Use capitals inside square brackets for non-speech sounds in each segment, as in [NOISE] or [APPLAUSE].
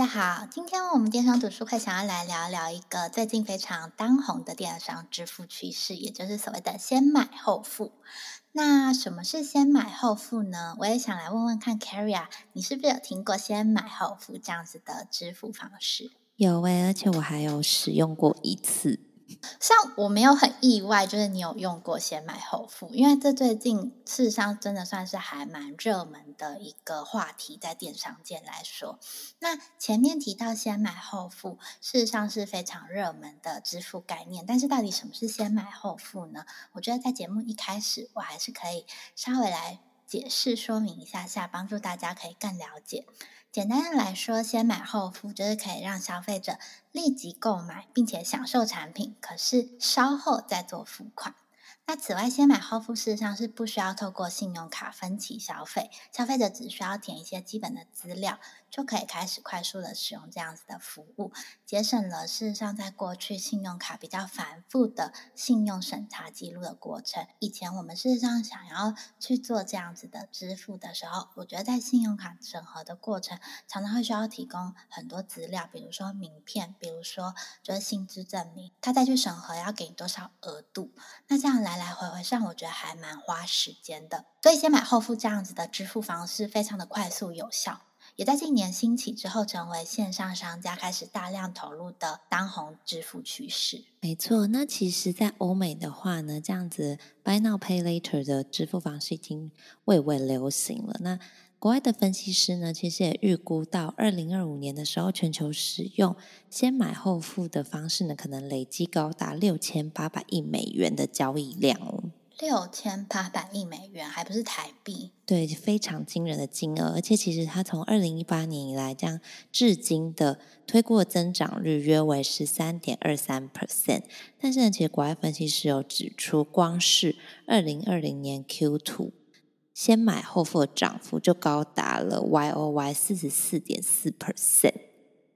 大家好，今天我们电商读书会想要来聊聊一个最近非常当红的电商支付趋势，也就是所谓的先买后付。那什么是先买后付呢？我也想来问问看，Carrie 啊，你是不是有听过先买后付这样子的支付方式？有诶，而且我还有使用过一次。像我没有很意外，就是你有用过先买后付，因为这最近事实上真的算是还蛮热门的一个话题，在电商界来说。那前面提到先买后付，事实上是非常热门的支付概念，但是到底什么是先买后付呢？我觉得在节目一开始，我还是可以稍微来解释说明一下下，帮助大家可以更了解。简单的来说，先买后付就是可以让消费者立即购买，并且享受产品，可是稍后再做付款。那此外，先买后付事实上是不需要透过信用卡分期消费，消费者只需要填一些基本的资料，就可以开始快速的使用这样子的服务，节省了事实上在过去信用卡比较繁复的信用审查记录的过程。以前我们事实上想要去做这样子的支付的时候，我觉得在信用卡审核的过程，常常会需要提供很多资料，比如说名片，比如说就是薪资证明，他再去审核要给你多少额度，那这样来来回回上，我觉得还蛮花时间的。所以先买后付这样子的支付方式，非常的快速有效。也在近年兴起之后，成为线上商家开始大量投入的当红支付趋势。没错，那其实，在欧美的话呢，这样子 Buy Now Pay Later 的支付方式已经蔚为流行了。那国外的分析师呢，其实也预估到二零二五年的时候，全球使用先买后付的方式呢，可能累积高达六千八百亿美元的交易量哦。六千八百亿美元，还不是台币？对，非常惊人的金额。而且，其实它从二零一八年以来，这样至今的推估增长率约为十三点二三 percent。但是呢，其实国外分析师有指出，光是二零二零年 Q2 先买后付的涨幅就高达了 Y O Y 四十四点四 percent。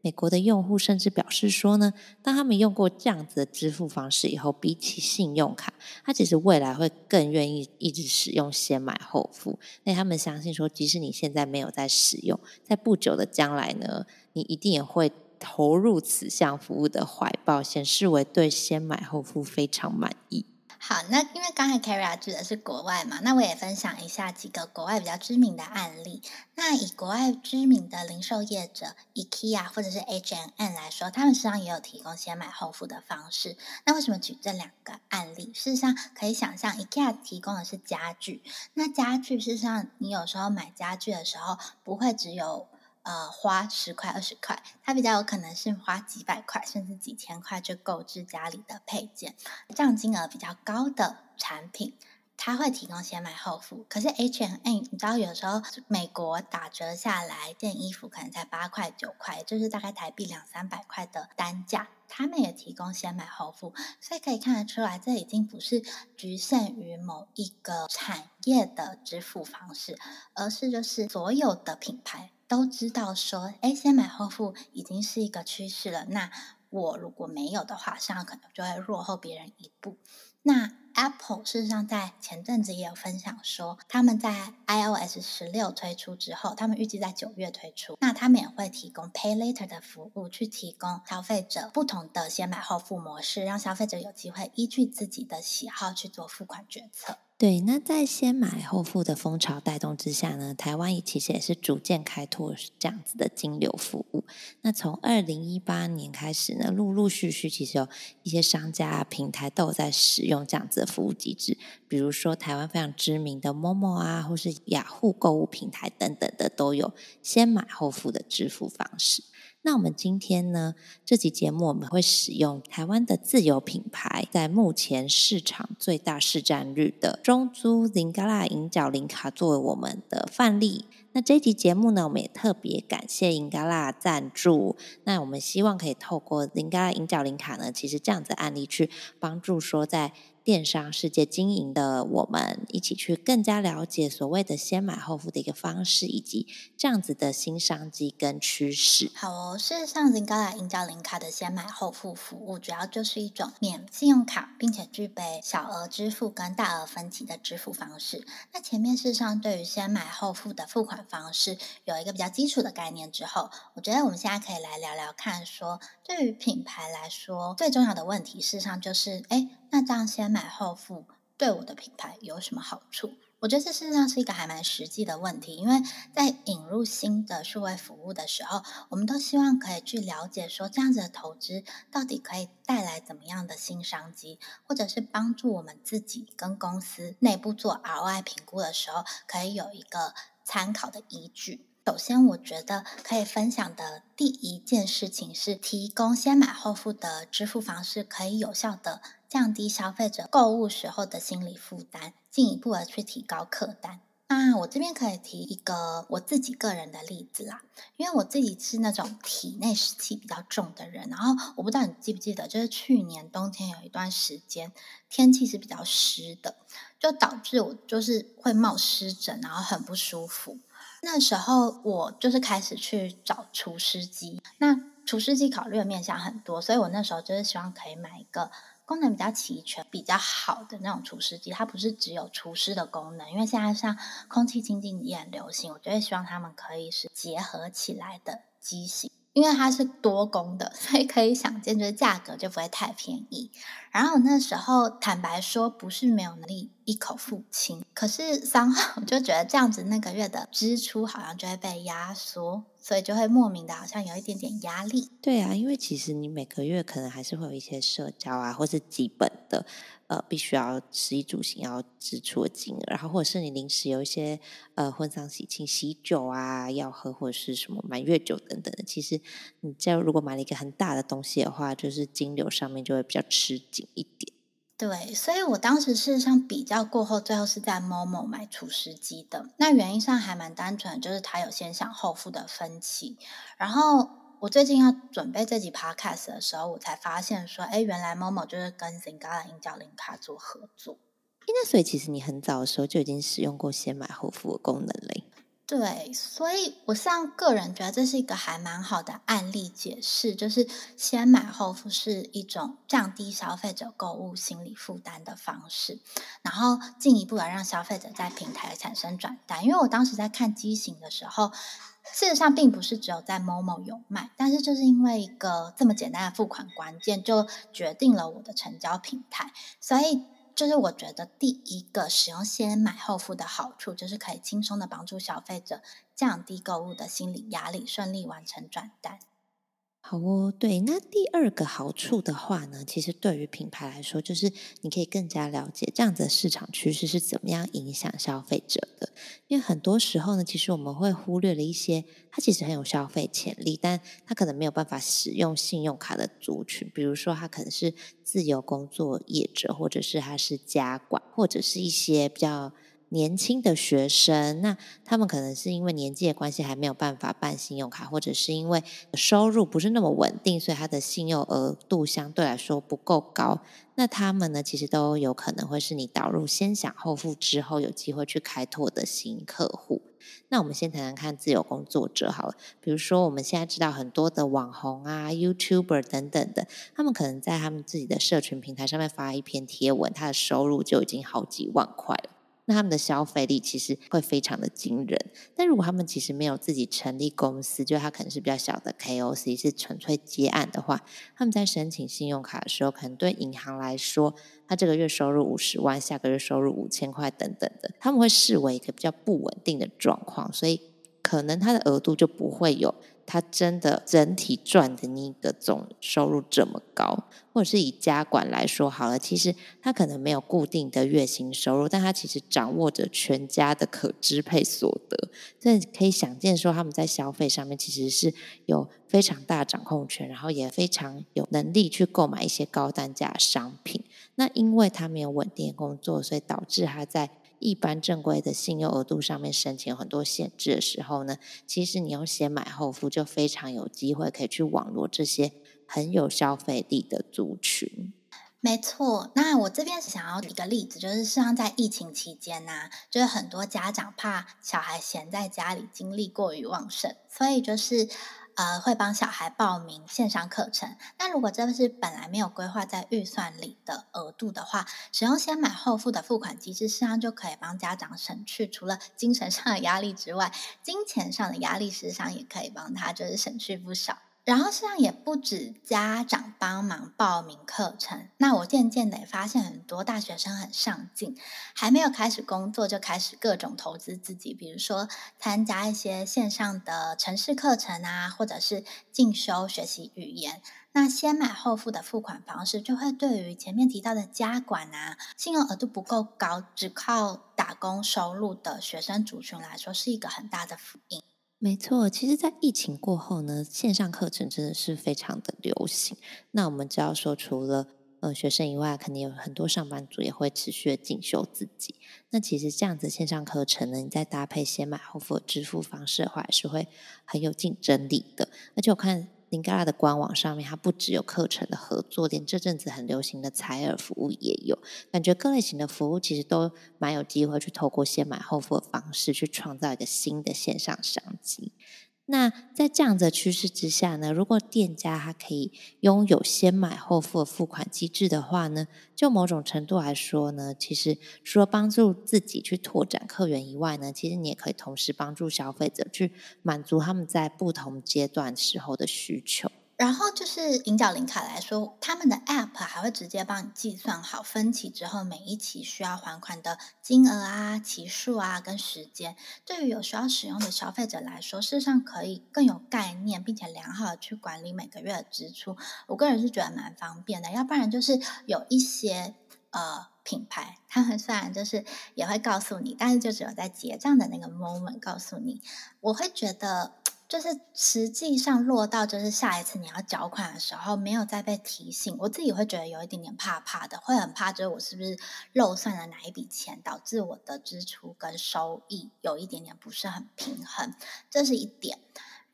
美国的用户甚至表示说呢，当他们用过这样子的支付方式以后，比起信用卡，他其实未来会更愿意一直使用先买后付。那他们相信说，即使你现在没有在使用，在不久的将来呢，你一定也会投入此项服务的怀抱，显示为对先买后付非常满意。好，那因为刚才 Carrie 举的是国外嘛，那我也分享一下几个国外比较知名的案例。那以国外知名的零售业者 IKEA 或者是 H&M 来说，他们实际上也有提供先买后付的方式。那为什么举这两个案例？事实上可以想象，IKEA 提供的是家具，那家具事实上你有时候买家具的时候不会只有。呃，花十块、二十块，它比较有可能是花几百块，甚至几千块就购置家里的配件，这样金额比较高的产品，它会提供先买后付。可是 H and M，你知道有时候美国打折下来，件衣服可能才八块、九块，就是大概台币两三百块的单价，他们也提供先买后付，所以可以看得出来，这已经不是局限于某一个产业的支付方式，而是就是所有的品牌。都知道说，哎，先买后付已经是一个趋势了。那我如果没有的话，这样可能就会落后别人一步。那 Apple 事实上在前阵子也有分享说，他们在 iOS 十六推出之后，他们预计在九月推出，那他们也会提供 Pay Later 的服务，去提供消费者不同的先买后付模式，让消费者有机会依据自己的喜好去做付款决策。对，那在先买后付的风潮带动之下呢，台湾也其实也是逐渐开拓这样子的金流服务。那从二零一八年开始呢，陆陆续续其实有一些商家平台都有在使用这样子服务机制，比如说台湾非常知名的 Momo 啊，或是雅虎购物平台等等的，都有先买后付的支付方式。那我们今天呢，这集节目我们会使用台湾的自有品牌，在目前市场最大市占率的中租 Lingala 银角零卡作为我们的范例。那这集节目呢，我们也特别感谢 Lingala 赞助。那我们希望可以透过 Lingala 银角零卡呢，其实这样子案例去帮助说在电商世界经营的我们，一起去更加了解所谓的先买后付的一个方式，以及这样子的新商机跟趋势。好哦，事实上，Zingala 银角零卡的先买后付服务，主要就是一种免信用卡，并且具备小额支付跟大额分期的支付方式。那前面事实上对于先买后付的付款方式有一个比较基础的概念之后，我觉得我们现在可以来聊聊看说，说对于品牌来说，最重要的问题事实上就是，哎。那这样先买后付对我的品牌有什么好处？我觉得这事实上是一个还蛮实际的问题，因为在引入新的数位服务的时候，我们都希望可以去了解说，这样子的投资到底可以带来怎么样的新商机，或者是帮助我们自己跟公司内部做 ROI 评估的时候，可以有一个参考的依据。首先，我觉得可以分享的第一件事情是，提供先买后付的支付方式，可以有效的降低消费者购物时候的心理负担，进一步的去提高客单。那我这边可以提一个我自己个人的例子啦，因为我自己是那种体内湿气比较重的人，然后我不知道你记不记得，就是去年冬天有一段时间天气是比较湿的，就导致我就是会冒湿疹，然后很不舒服。那时候我就是开始去找除湿机，那除湿机考虑的面向很多，所以我那时候就是希望可以买一个功能比较齐全、比较好的那种除湿机。它不是只有除湿的功能，因为现在像空气清净也很流行，我就会希望他们可以是结合起来的机型。因为它是多功的，[LAUGHS] 所以可以想见，就是价格就不会太便宜。然后那时候坦白说，不是没有能力一口付清，可是三号就觉得这样子那个月的支出好像就会被压缩，所以就会莫名的好像有一点点压力。对啊，因为其实你每个月可能还是会有一些社交啊，或是基本的。呃，必须要食衣住行要支出的金额，然后或者是你临时有一些呃婚丧喜庆喜酒啊要喝，或者是什么满月酒等等的，其实你这如果买了一个很大的东西的话，就是金流上面就会比较吃紧一点。对，所以我当时事实上比较过后，最后是在某某买厨师机的。那原因上还蛮单纯，就是它有先享后付的分期，然后。我最近要准备这集 podcast 的时候，我才发现说，哎，原来 Momo 就是跟 Zingala 银角零卡做合作。那所以其实你很早的时候就已经使用过先买后付的功能了。对，所以我像个人觉得这是一个还蛮好的案例解释，就是先买后付是一种降低消费者购物心理负担的方式，然后进一步的让消费者在平台产生转单。因为我当时在看机型的时候。事实上，并不是只有在 Momo 有卖，但是就是因为一个这么简单的付款关键，就决定了我的成交平台。所以，就是我觉得第一个使用先买后付的好处，就是可以轻松的帮助消费者降低购物的心理压力，顺利完成转单。好哦，对，那第二个好处的话呢，其实对于品牌来说，就是你可以更加了解这样子的市场趋势是怎么样影响消费者的。因为很多时候呢，其实我们会忽略了一些它其实很有消费潜力，但它可能没有办法使用信用卡的族群，比如说他可能是自由工作业者，或者是他是家管，或者是一些比较。年轻的学生，那他们可能是因为年纪的关系还没有办法办信用卡，或者是因为收入不是那么稳定，所以他的信用额度相对来说不够高。那他们呢，其实都有可能会是你导入先享后付之后有机会去开拓的新客户。那我们先谈谈看自由工作者好了，比如说我们现在知道很多的网红啊、YouTuber 等等的，他们可能在他们自己的社群平台上面发一篇贴文，他的收入就已经好几万块了。那他们的消费力其实会非常的惊人，但如果他们其实没有自己成立公司，就他可能是比较小的 KOC，是纯粹接案的话，他们在申请信用卡的时候，可能对银行来说，他这个月收入五十万，下个月收入五千块等等的，他们会视为一个比较不稳定的状况，所以可能他的额度就不会有。他真的整体赚的那个总收入这么高，或者是以家管来说好了，其实他可能没有固定的月薪收入，但他其实掌握着全家的可支配所得，这可以想见说他们在消费上面其实是有非常大掌控权，然后也非常有能力去购买一些高单价商品。那因为他没有稳定工作，所以导致他在。一般正规的信用额度上面申请很多限制的时候呢，其实你用先买后付就非常有机会可以去网罗这些很有消费力的族群。没错，那我这边想要举一个例子，就是实际上在疫情期间呢、就是很多家长怕小孩闲在家里精力过于旺盛，所以就是呃会帮小孩报名线上课程。那如果这是本来没有规划在预算里的额度的话，使用先买后付的付款机制，实际上就可以帮家长省去除了精神上的压力之外，金钱上的压力，实际上也可以帮他就是省去不少。然后，实际上也不止家长帮忙报名课程。那我渐渐的也发现，很多大学生很上进，还没有开始工作就开始各种投资自己，比如说参加一些线上的城市课程啊，或者是进修学习语言。那先买后付的付款方式，就会对于前面提到的家管啊，信用额度不够高，只靠打工收入的学生族群来说，是一个很大的福音。没错，其实，在疫情过后呢，线上课程真的是非常的流行。那我们知道说，除了呃学生以外，肯定有很多上班族也会持续的进修自己。那其实这样子线上课程呢，你再搭配先买后付的支付方式的话，也是会很有竞争力的。而且我看。林嘎拉的官网上面，它不只有课程的合作，连这阵子很流行的采耳服务也有。感觉各类型的服务其实都蛮有机会去透过先买后付的方式，去创造一个新的线上商机。那在这样的趋势之下呢，如果店家他可以拥有先买后付的付款机制的话呢，就某种程度来说呢，其实除了帮助自己去拓展客源以外呢，其实你也可以同时帮助消费者去满足他们在不同阶段时候的需求。然后就是银角零卡来说，他们的 App 还会直接帮你计算好分期之后每一期需要还款的金额啊、期数啊跟时间。对于有需要使用的消费者来说，事实上可以更有概念，并且良好的去管理每个月的支出。我个人是觉得蛮方便的。要不然就是有一些呃品牌，他们虽然就是也会告诉你，但是就只有在结账的那个 moment 告诉你，我会觉得。就是实际上落到就是下一次你要缴款的时候，没有再被提醒，我自己会觉得有一点点怕怕的，会很怕，就是我是不是漏算了哪一笔钱，导致我的支出跟收益有一点点不是很平衡，这是一点。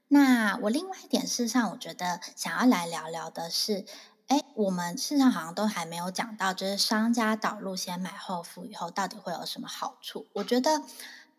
那我另外一点，事实上我觉得想要来聊聊的是，哎，我们事实上好像都还没有讲到，就是商家导入先买后付以后，到底会有什么好处？我觉得。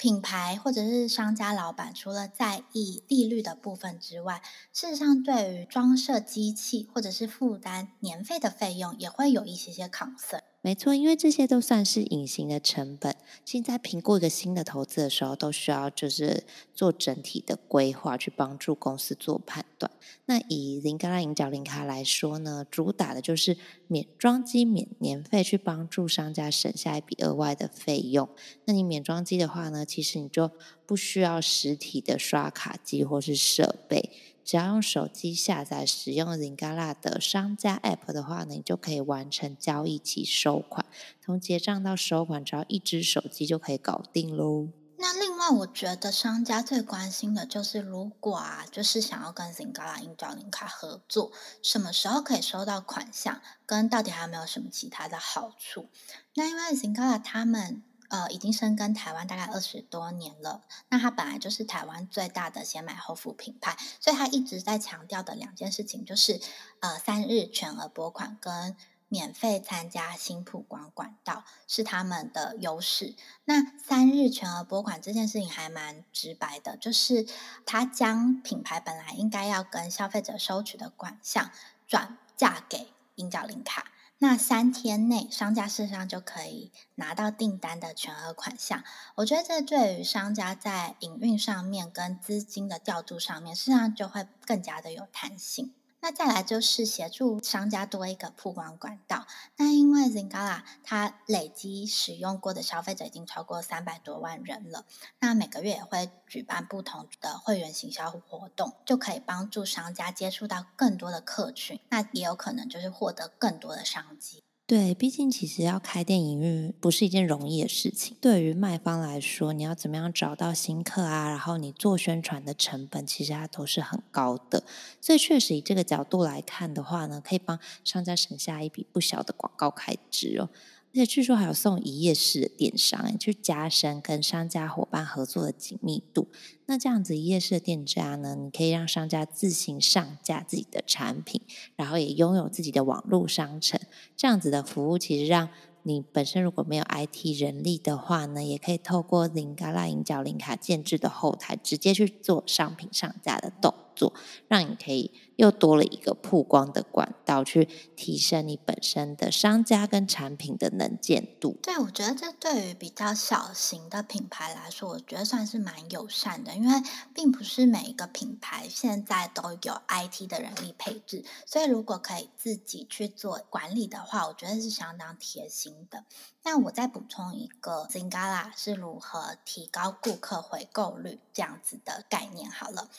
品牌或者是商家老板，除了在意利率的部分之外，事实上对于装设机器或者是负担年费的费用，也会有一些些 concern。没错，因为这些都算是隐形的成本。现在评估一个新的投资的时候，都需要就是做整体的规划，去帮助公司做判断。那以 Lingala 银角零卡来说呢，主打的就是免装机、免年费，去帮助商家省下一笔额外的费用。那你免装机的话呢，其实你就不需要实体的刷卡机或是设备。只要用手机下载使用 Zingala 的商家 App 的话呢，你就可以完成交易及收款。从结账到收款，只要一支手机就可以搞定喽。那另外，我觉得商家最关心的就是，如果啊，就是想要跟 Lingala 银角零卡合作，什么时候可以收到款项，跟到底还有没有什么其他的好处？那因为 Zingala 他们。呃，已经深耕台湾大概二十多年了。那它本来就是台湾最大的先买后付品牌，所以它一直在强调的两件事情，就是呃三日全额拨款跟免费参加新曝光管道是他们的优势。那三日全额拨款这件事情还蛮直白的，就是它将品牌本来应该要跟消费者收取的款项转嫁给银角零卡。那三天内，商家事实上就可以拿到订单的全额款项。我觉得这对于商家在营运上面跟资金的调度上面，事实上就会更加的有弹性。那再来就是协助商家多一个曝光管道。那因为 Zingala 它累积使用过的消费者已经超过三百多万人了，那每个月也会举办不同的会员行销活动，就可以帮助商家接触到更多的客群，那也有可能就是获得更多的商机。对，毕竟其实要开店营运不是一件容易的事情。对于卖方来说，你要怎么样找到新客啊？然后你做宣传的成本，其实它都是很高的。所以确实以这个角度来看的话呢，可以帮商家省下一笔不小的广告开支哦。而且据说还有送一页式的电商，去加深跟商家伙伴合作的紧密度。那这样子一页式的店家呢，你可以让商家自行上架自己的产品，然后也拥有自己的网络商城。这样子的服务其实让你本身如果没有 IT 人力的话呢，也可以透过 Lingala 银角零卡建制的后台，直接去做商品上架的动作，让你可以又多了一个曝光的管道，去提升你本身的商家跟产品的能见度。对，我觉得这对于比较小型的品牌来说，我觉得算是蛮友善的，因为并不是每一个品牌现在都有 IT 的人力配置，所以如果可以自己去做管理的话，我觉得是相当贴心的。那我再补充一个，Zingala 是如何提高顾客回购率这样子的概念。好了。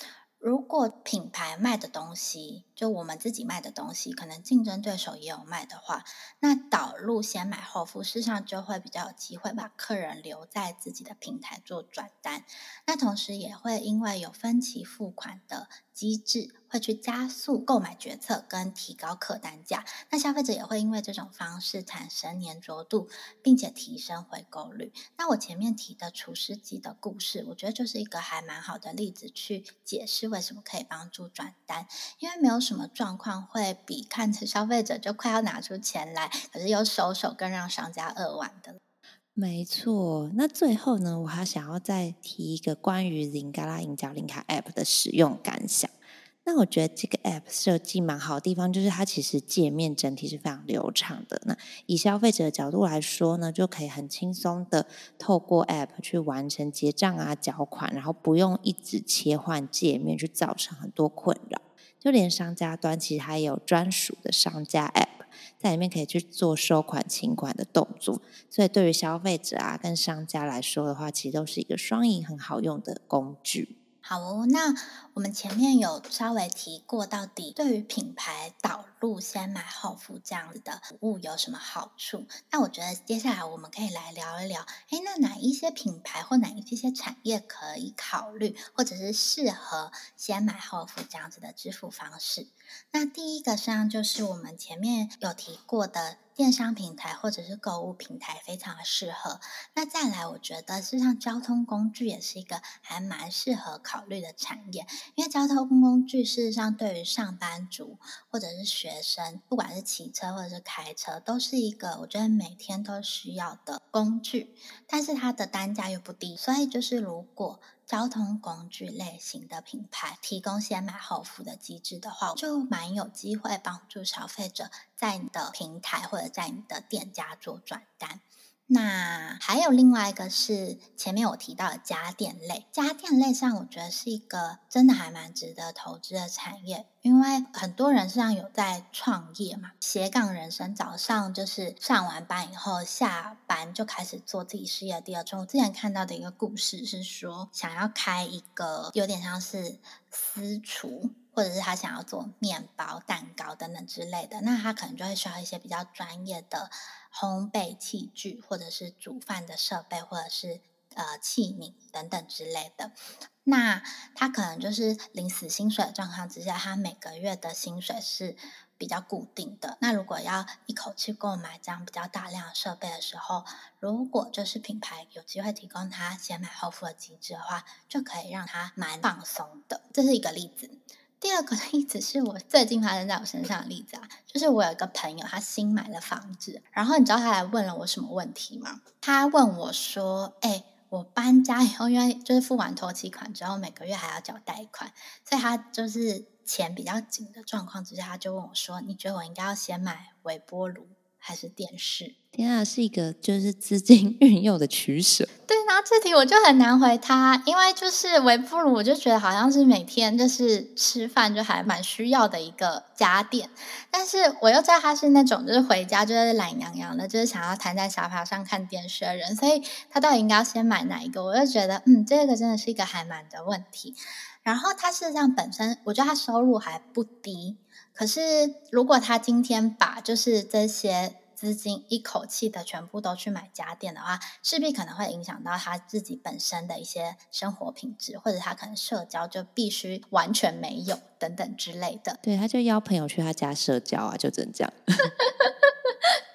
如果品牌卖的东西，就我们自己卖的东西，可能竞争对手也有卖的话，那导入先买后付，事实上就会比较有机会把客人留在自己的平台做转单。那同时也会因为有分期付款的机制，会去加速购买决策跟提高客单价。那消费者也会因为这种方式产生粘着度，并且提升回购率。那我前面提的厨师机的故事，我觉得就是一个还蛮好的例子，去解释为什么可以帮助转单，因为没有什么状况会比看着消费者就快要拿出钱来，可是又收手更让商家扼腕的。没错，那最后呢，我还想要再提一个关于 Zingala 银角零卡 App 的使用感想。那我觉得这个 App 设计蛮好的地方，就是它其实界面整体是非常流畅的。那以消费者的角度来说呢，就可以很轻松的透过 App 去完成结账啊、缴款，然后不用一直切换界面，去造成很多困扰。就连商家端其实还有专属的商家 App，在里面可以去做收款、清款的动作，所以对于消费者啊跟商家来说的话，其实都是一个双赢、很好用的工具。好哦，那我们前面有稍微提过，到底对于品牌导入先买后付这样子的服务有什么好处？那我觉得接下来我们可以来聊一聊，哎，那哪一些品牌或哪一些产业可以考虑，或者是适合先买后付这样子的支付方式？那第一个实际上就是我们前面有提过的。电商平台或者是购物平台非常的适合。那再来，我觉得事实上交通工具也是一个还蛮适合考虑的产业，因为交通工具事实上对于上班族或者是学生，不管是骑车或者是开车，都是一个我觉得每天都需要的工具，但是它的单价又不低，所以就是如果。交通工具类型的品牌提供先买后付的机制的话，就蛮有机会帮助消费者在你的平台或者在你的店家做转单。那还有另外一个是前面我提到的家电类，家电类上我觉得是一个真的还蛮值得投资的产业，因为很多人实际上有在创业嘛，斜杠人生，早上就是上完班以后下班就开始做自己事业第二春。我之前看到的一个故事是说，想要开一个有点像是私厨，或者是他想要做面包、蛋糕等等之类的，那他可能就会需要一些比较专业的。烘焙器具，或者是煮饭的设备，或者是呃器皿等等之类的。那他可能就是领死薪水的状况之下，他每个月的薪水是比较固定的。那如果要一口气购买这样比较大量的设备的时候，如果就是品牌有机会提供他先买后付的机制的话，就可以让他蛮放松的。这是一个例子。第二个例子是我最近发生在我身上的例子啊，就是我有一个朋友，他新买了房子，然后你知道他来问了我什么问题吗？他问我说：“哎，我搬家以后，因为就是付完头期款之后，每个月还要缴贷款，所以他就是钱比较紧的状况之下，他就问我说：‘你觉得我应该要先买微波炉还是电视？’天啊，是一个就是资金运用的取舍。”然后这题我就很难回他，因为就是微波炉，我就觉得好像是每天就是吃饭就还蛮需要的一个家电，但是我又知道他是那种就是回家就是懒洋洋的，就是想要瘫在沙发上看电视的人，所以他到底应该要先买哪一个？我就觉得，嗯，这个真的是一个还蛮的问题。然后他事实上本身，我觉得他收入还不低，可是如果他今天把就是这些。资金一口气的全部都去买家电的话，势必可能会影响到他自己本身的一些生活品质，或者他可能社交就必须完全没有等等之类的。对，他就邀朋友去他家社交啊，就只能这样。[LAUGHS]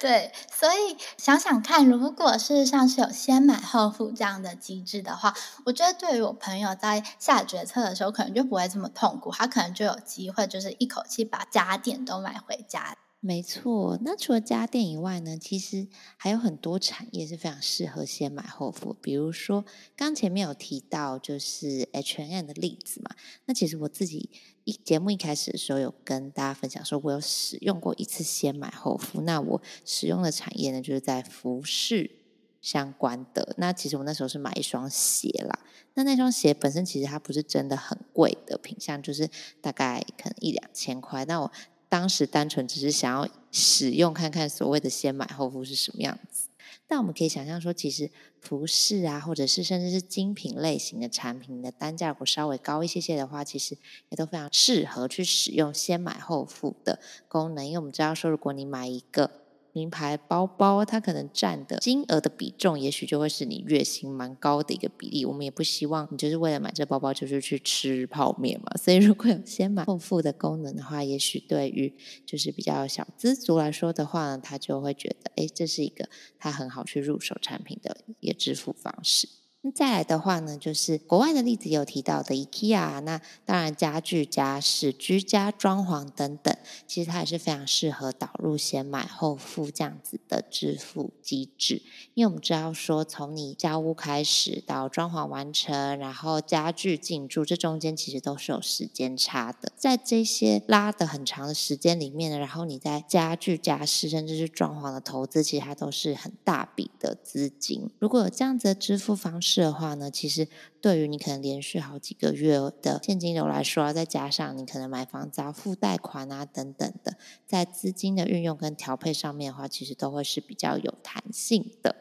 对，所以想想看，如果事实上是有先买后付这样的机制的话，我觉得对于我朋友在下决策的时候，可能就不会这么痛苦，他可能就有机会就是一口气把家电都买回家。没错，那除了家电以外呢，其实还有很多产业是非常适合先买后付。比如说，刚前面有提到就是 H N 的例子嘛。那其实我自己一节目一开始的时候有跟大家分享说，我有使用过一次先买后付。那我使用的产业呢，就是在服饰相关的。那其实我那时候是买一双鞋啦。那那双鞋本身其实它不是真的很贵的品相，就是大概可能一两千块。那我当时单纯只是想要使用看看所谓的先买后付是什么样子，但我们可以想象说，其实服饰啊，或者是甚至是精品类型的产品的单价如果稍微高一些些的话，其实也都非常适合去使用先买后付的功能，因为我们知道说，如果你买一个。名牌包包，它可能占的金额的比重，也许就会是你月薪蛮高的一个比例。我们也不希望你就是为了买这包包，就是去吃泡面嘛。所以，如果有先买后付的功能的话，也许对于就是比较小资族来说的话呢，他就会觉得，哎，这是一个他很好去入手产品的一个支付方式。那再来的话呢，就是国外的例子有提到的 IKEA，那当然家具、家饰、居家装潢等等，其实它也是非常适合导入先买后付这样子的支付机制。因为我们知道说，从你交屋开始到装潢完成，然后家具进驻，这中间其实都是有时间差的。在这些拉的很长的时间里面呢，然后你在家具、家饰甚至是装潢的投资，其实它都是很大笔的资金。如果有这样子的支付方式，是的话呢，其实对于你可能连续好几个月的现金流来说，再加上你可能买房子啊、付贷款啊等等的，在资金的运用跟调配上面的话，其实都会是比较有弹性的。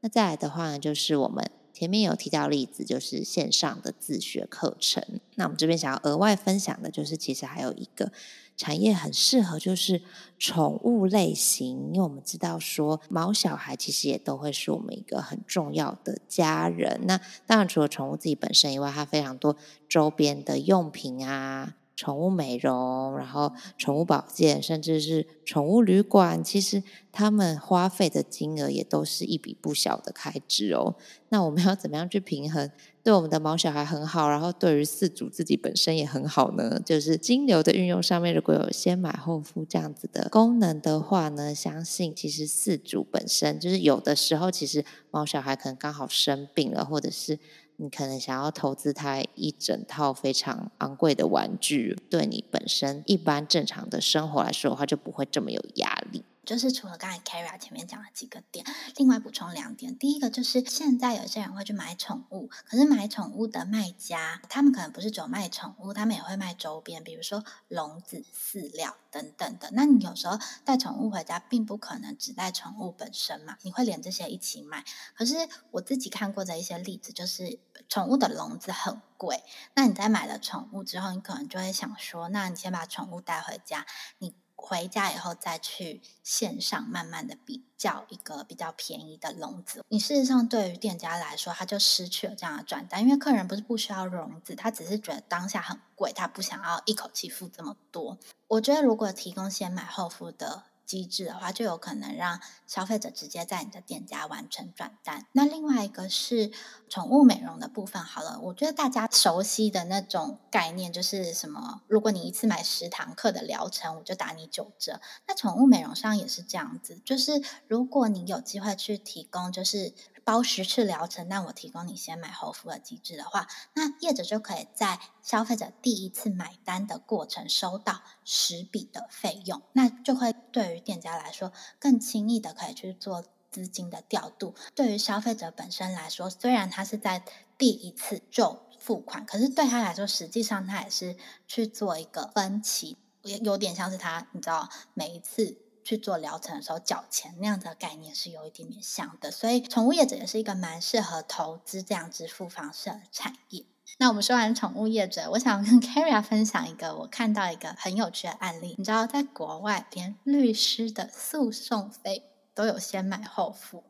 那再来的话呢，就是我们前面有提到例子，就是线上的自学课程。那我们这边想要额外分享的，就是其实还有一个。产业很适合就是宠物类型，因为我们知道说毛小孩其实也都会是我们一个很重要的家人。那当然除了宠物自己本身以外，它非常多周边的用品啊。宠物美容，然后宠物保健，甚至是宠物旅馆，其实他们花费的金额也都是一笔不小的开支哦。那我们要怎么样去平衡，对我们的毛小孩很好，然后对于饲主自己本身也很好呢？就是金流的运用上面，如果有先买后付这样子的功能的话呢，相信其实饲主本身就是有的时候，其实毛小孩可能刚好生病了，或者是。你可能想要投资他一整套非常昂贵的玩具，对你本身一般正常的生活来说的话，就不会这么有压力。就是除了刚才 Keria 前面讲的几个点，另外补充两点。第一个就是现在有些人会去买宠物，可是买宠物的卖家，他们可能不是只有卖宠物，他们也会卖周边，比如说笼子、饲料等等的。那你有时候带宠物回家，并不可能只带宠物本身嘛，你会连这些一起买。可是我自己看过的一些例子，就是宠物的笼子很贵，那你在买了宠物之后，你可能就会想说，那你先把宠物带回家，你。回家以后再去线上慢慢的比较一个比较便宜的笼子，你事实上对于店家来说，他就失去了这样的转单，因为客人不是不需要笼子，他只是觉得当下很贵，他不想要一口气付这么多。我觉得如果提供先买后付的。机制的话，就有可能让消费者直接在你的店家完成转单。那另外一个是宠物美容的部分。好了，我觉得大家熟悉的那种概念就是什么？如果你一次买十堂课的疗程，我就打你九折。那宠物美容上也是这样子，就是如果你有机会去提供，就是。包十次疗程，那我提供你先买后付的机制的话，那业者就可以在消费者第一次买单的过程收到十笔的费用，那就会对于店家来说更轻易的可以去做资金的调度。对于消费者本身来说，虽然他是在第一次就付款，可是对他来说，实际上他也是去做一个分期，也有点像是他，你知道每一次。去做疗程的时候缴钱那样的概念是有一点点像的，所以宠物业者也是一个蛮适合投资这样支付方式的产业。那我们说完宠物业者，我想跟 [LAUGHS] Keria 分享一个我看到一个很有趣的案例。你知道，在国外连律师的诉讼费都有先买后付，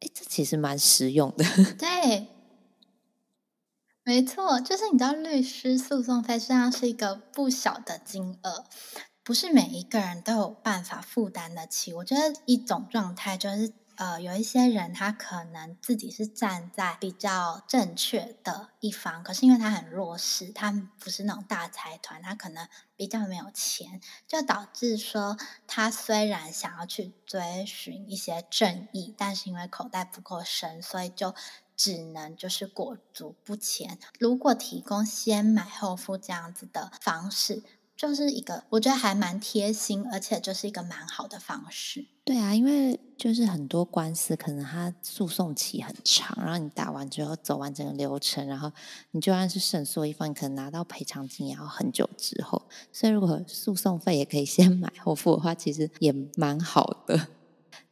哎，这其实蛮实用的。[LAUGHS] 对，没错，就是你知道律师诉讼费实际上是一个不小的金额。不是每一个人都有办法负担得起。我觉得一种状态就是。呃，有一些人他可能自己是站在比较正确的一方，可是因为他很弱势，他不是那种大财团，他可能比较没有钱，就导致说他虽然想要去追寻一些正义，但是因为口袋不够深，所以就只能就是裹足不前。如果提供先买后付这样子的方式。就是一个我觉得还蛮贴心，而且就是一个蛮好的方式。对啊，因为就是很多官司可能它诉讼期很长，然后你打完之后走完整个流程，然后你就算是胜诉一方，你可能拿到赔偿金也要很久之后。所以如果诉讼费也可以先 [LAUGHS] 买后付的话，其实也蛮好的。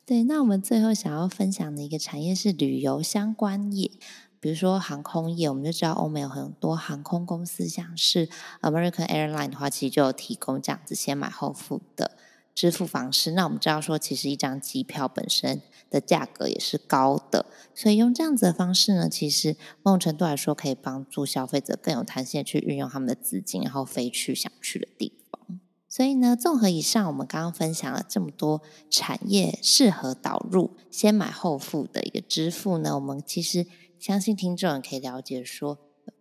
对，那我们最后想要分享的一个产业是旅游相关业。比如说航空业，我们就知道欧美有很多航空公司，像是 American Airline 的话，其实就有提供这样子先买后付的支付方式。那我们知道说，其实一张机票本身的价格也是高的，所以用这样子的方式呢，其实某种程度来说，可以帮助消费者更有弹性的去运用他们的资金，然后飞去想去的地方。所以呢，综合以上，我们刚刚分享了这么多产业适合导入先买后付的一个支付呢，我们其实。相信听众也可以了解说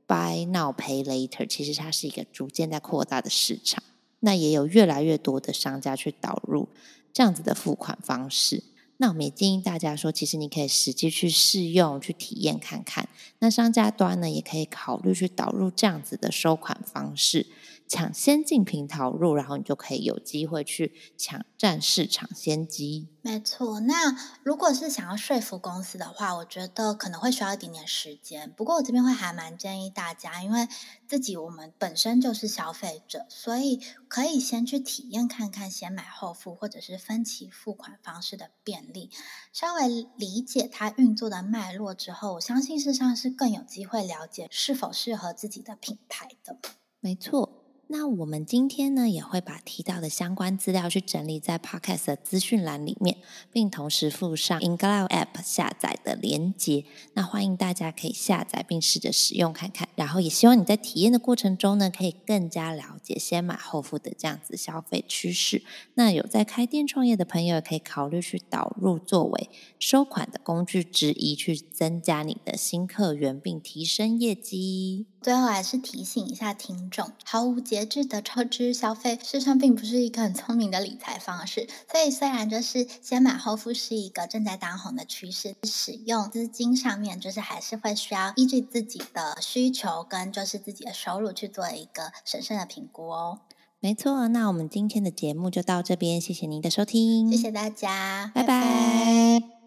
，Buy Now Pay Later 其实它是一个逐渐在扩大的市场。那也有越来越多的商家去导入这样子的付款方式。那我们也建议大家说，其实你可以实际去试用、去体验看看。那商家端呢，也可以考虑去导入这样子的收款方式。抢先进平投入，然后你就可以有机会去抢占市场先机。没错，那如果是想要说服公司的话，我觉得可能会需要一点点时间。不过我这边会还蛮建议大家，因为自己我们本身就是消费者，所以可以先去体验看看先买后付或者是分期付款方式的便利，稍微理解它运作的脉络之后，我相信事实上是更有机会了解是否适合自己的品牌的。没错。那我们今天呢，也会把提到的相关资料去整理在 Podcast 的资讯栏里面，并同时附上 Inglow App 下载的连接。那欢迎大家可以下载并试着使用看看。然后也希望你在体验的过程中呢，可以更加了解先买后付的这样子消费趋势。那有在开店创业的朋友，可以考虑去导入作为收款的工具之一，去增加你的新客源，并提升业绩。最后还是提醒一下听众，毫无节制的超支消费，事实上并不是一个很聪明的理财方式。所以虽然就是先买后付是一个正在当红的趋势，使用资金上面就是还是会需要依据自己的需求跟就是自己的收入去做一个审慎的评估哦。没错，那我们今天的节目就到这边，谢谢您的收听，谢谢大家，拜拜。拜拜。